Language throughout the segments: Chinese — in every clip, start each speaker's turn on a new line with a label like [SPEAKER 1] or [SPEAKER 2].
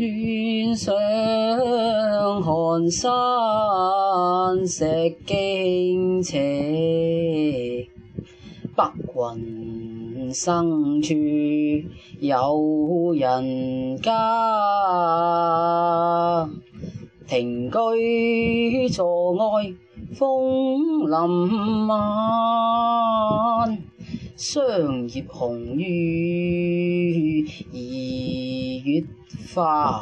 [SPEAKER 1] 遠上寒山石径斜，白雲生处有人家。停居坐爱枫林晚，霜叶红于二法，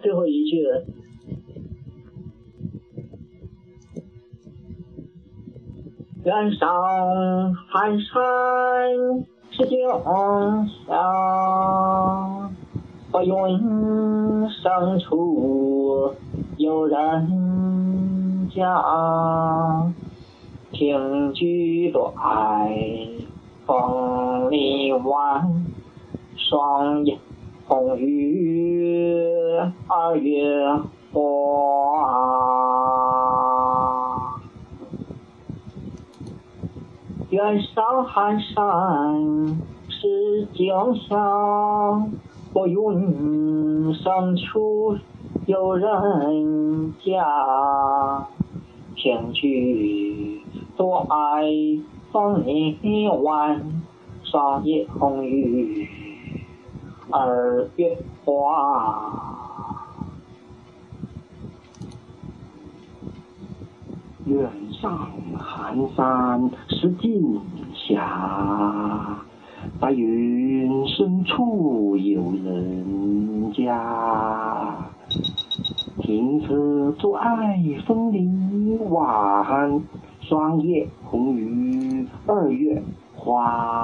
[SPEAKER 2] 最后一句。远上寒山石径斜，白云深处有人家。停车坐爱枫。晚，霜葉紅於二月花。远上寒山石径斜，白云生处有人家。庭居多爱枫林晚，霜叶红于二月花。
[SPEAKER 3] 远上寒山石径斜，白云深处有人家。停车坐爱枫林晚，霜叶红于二月花。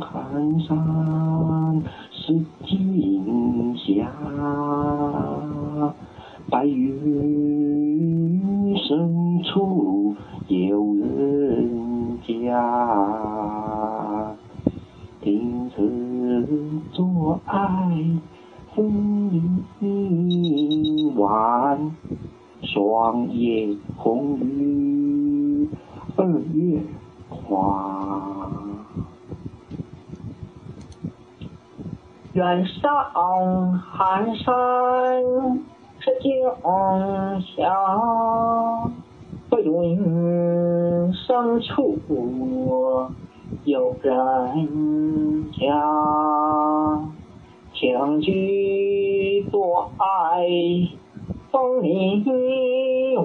[SPEAKER 3] 寒山石徑斜，白云深处有人家。停车坐爱枫林晚，霜叶红于二月花。
[SPEAKER 2] 远上寒山石径斜，白云生处有人家。庭居多愛楓林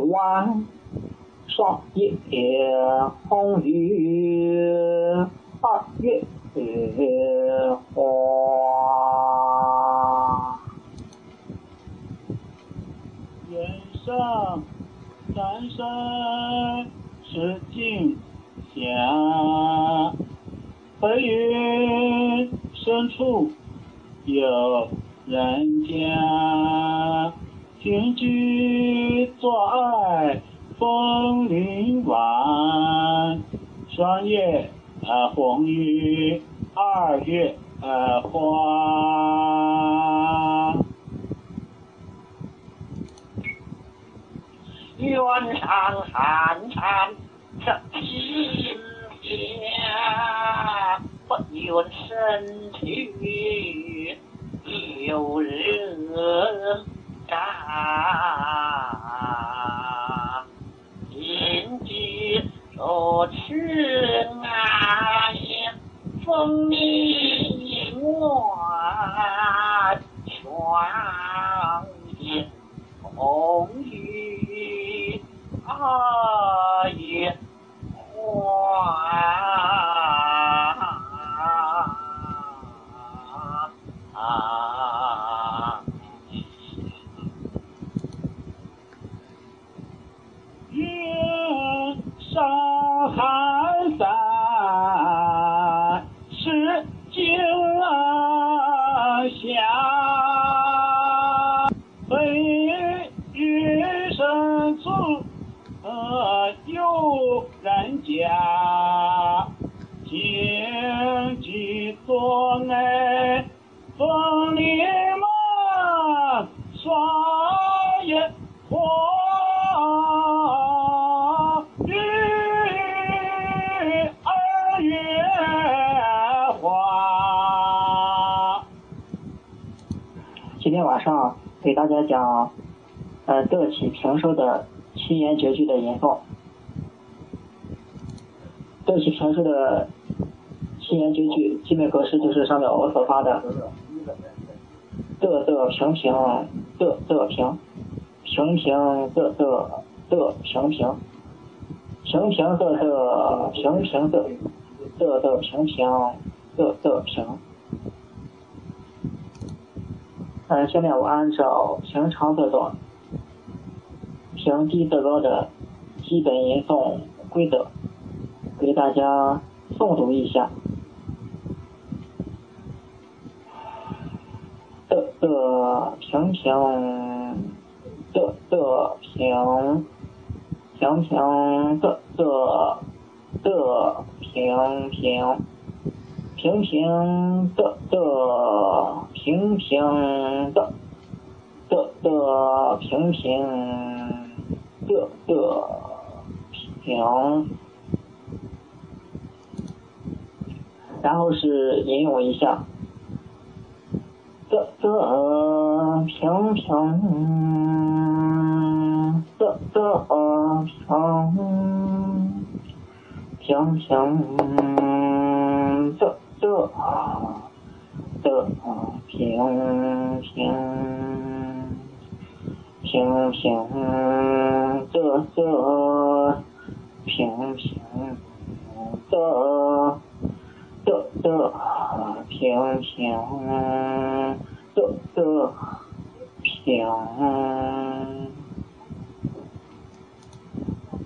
[SPEAKER 2] 晚，霜叶红于二月花。
[SPEAKER 4] 上寒山石径斜，白云深处有人家。停居坐爱枫林晚，霜叶啊紅於二月啊花。
[SPEAKER 2] 遠上寒山石徑斜，白雲深處有人给大家讲，呃，德起平收的七言绝句的吟诵。德起平收的七言绝句基本格式就是上面我所发的，仄仄平平，仄仄平，平平仄仄，仄平平，平平仄仄平平德，德德平平德德平。呃，下面我按照平长则短、平低则高的基本吟诵规则，给大家诵读一下。的的平平，的的平，平平的的的平平。平平的的平平的的的平平的的平，然后是引用一下的的平平的的平平平的。的的平平平平的的平平的的的平平的的平。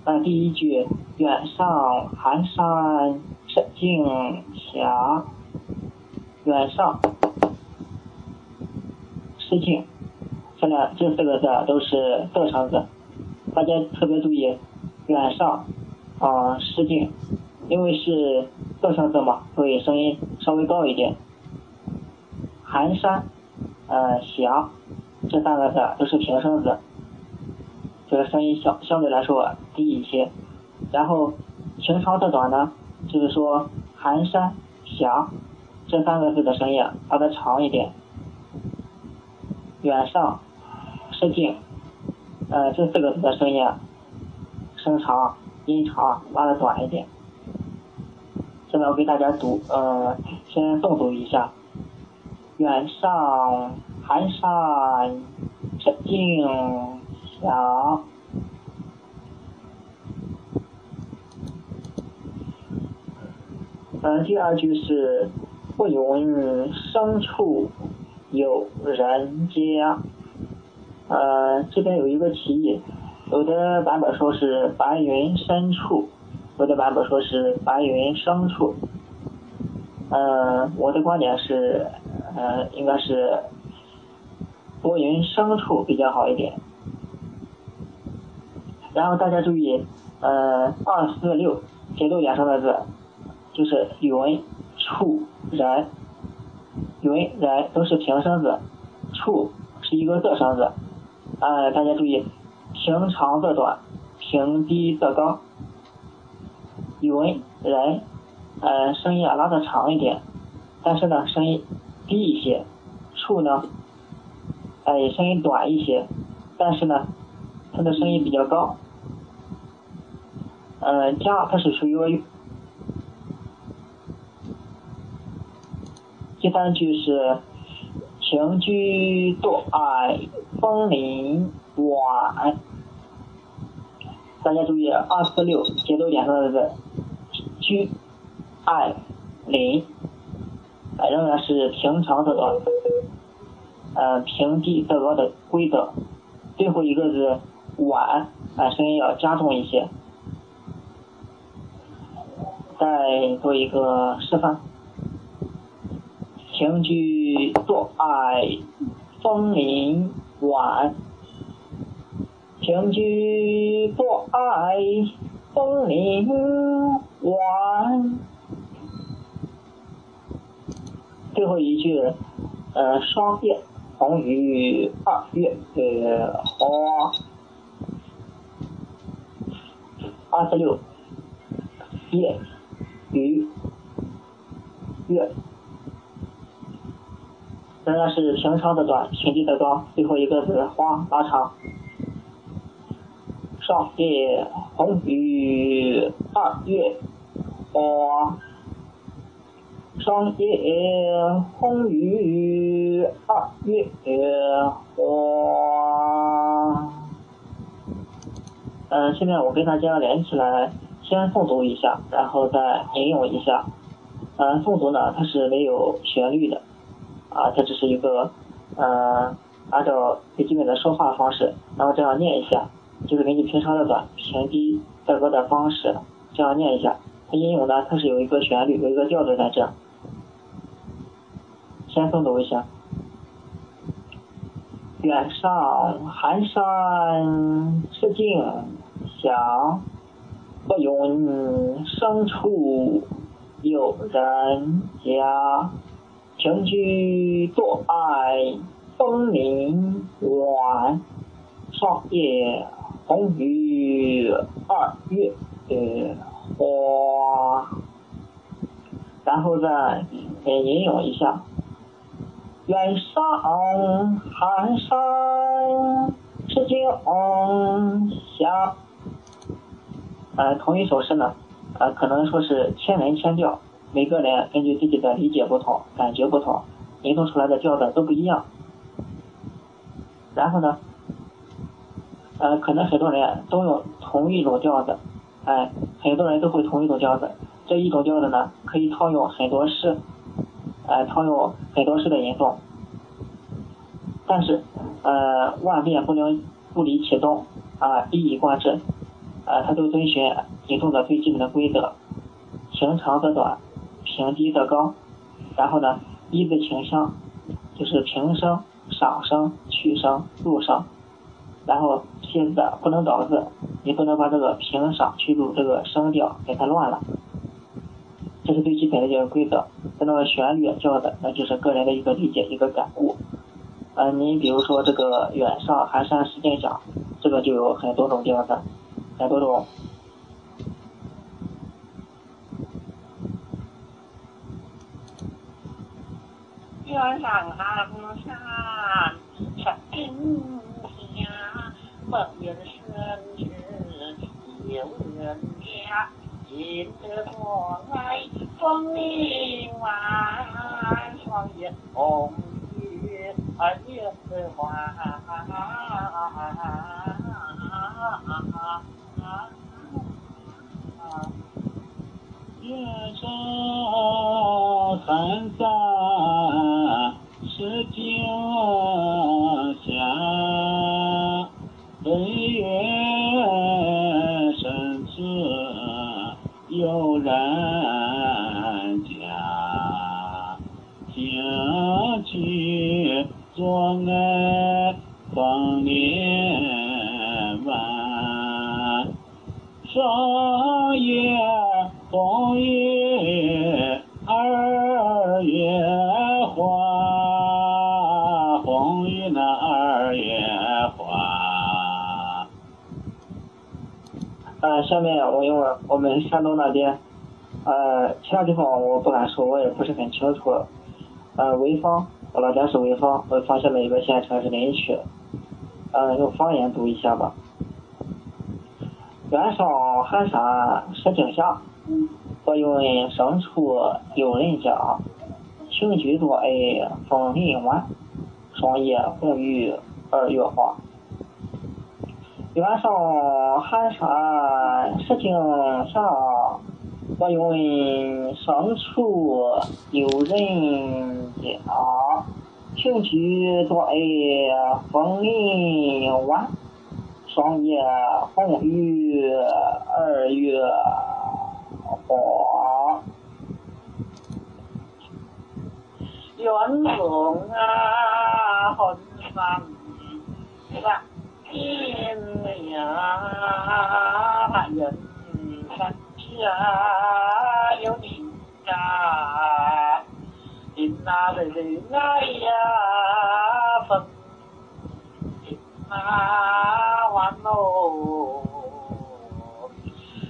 [SPEAKER 2] 那第一句，远上寒山石径斜，远上石径，这两这四个字都是仄声字，大家特别注意，远上啊石径，因为是仄声字嘛，所以声音稍微高一点。寒山呃斜，这三个字都是平声字。这个声音相相对来说低一些，然后平长则短呢，就是说寒山峡这三个字的声音拉的长一点，远上石径，呃这四个字的声音声长音长拉的短一点。现在我给大家读，呃先诵读一下，远上寒山石径。小，嗯，第二句是不云深处有人家，呃，这边有一个歧义，有的版本说是白云深处，有的版本说是白云深处，嗯，我的观点是，呃，应该是多云深处比较好一点。然后大家注意，呃，二四六节奏点上的字，就是云、处、人，云、人都是平声字，处是一个仄声字，呃，大家注意，平长仄短，平低仄高，云、人，呃，声音啊拉的长一点，但是呢，声音低一些，处呢，哎，声音短一些，但是呢，它的声音比较高。呃，家它是属于第三句是情居多爱风林晚，大家注意二四六节奏点上的字居爱铃，仍然是平常的，呃平低则高的规则，最后一个字晚，啊声音要加重一些。再做一个示范。情居坐爱枫林晚，情居坐爱枫林晚。最后一句，呃，霜叶红于二月。呃花。二十六，叶雨月。仍然是平常的短，平地的高，最后一个字花拉长。上叶红于二月花，霜叶红于二月花。嗯，下面我跟大家连起来，先诵读一下，然后再引用一下。嗯，诵读呢，它是没有旋律的。啊，它只是一个，嗯，按照最基本的说话方式，然后这样念一下，就是根据平常的短、平低、带高的方式这样念一下。它音咏呢，它是有一个旋律，有一个调子在这。先诵读一下：远上寒山石径斜，不云深处有人家。情居多爱枫林晚，霜叶红于二月花。然后再引用一下：远上寒山石径斜。呃，同一首诗呢，呃，可能说是千人千调。每个人根据自己的理解不同、感觉不同，吟诵出来的调子都不一样。然后呢，呃，可能很多人都用同一种调子，哎，很多人都会同一种调子。这一种调子呢，可以套用很多诗，哎，套用很多诗的吟诵。但是，呃，万变不能不离其宗，啊，一以贯之，啊，它都遵循吟诵的最基本的规则，平长则短。平低的高，然后呢，一字清香，就是平声、上声、去声、入声，然后写字不能倒字，你不能把这个平上去入这个声调给它乱了，这是最基本的一个规则。那么旋律叫的，那就是个人的一个理解一个感悟。呃，你比如说这个远上寒山石径斜，这个就有很多种调子，很多种。
[SPEAKER 5] 远上寒山石径斜，风云深至有人家。金得多爱枫林晚，霜叶红于二月花。远上兴去坐爱枫林晚，霜叶。红于二月花，红于那二月花。
[SPEAKER 2] 呃，下面我用我们山东那边，呃，其他地方我不敢说，我也不是很清楚。呃，潍坊，我老家是潍坊，潍坊下面一个县城是临朐。呃，用方言读一下吧。远上寒山石径斜。我云生处有人家，情居多爱枫林晚，霜叶红于二月花。远上寒山石径斜白云深处有人家秋去多风林晚霜叶红于二月花
[SPEAKER 5] 远风啊寒山里吧天涯人下有你呀，人啊人哎呀，风景啊完喽，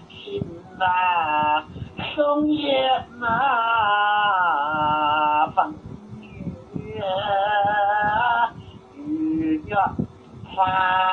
[SPEAKER 5] 心啊松叶那风雨雨呀花。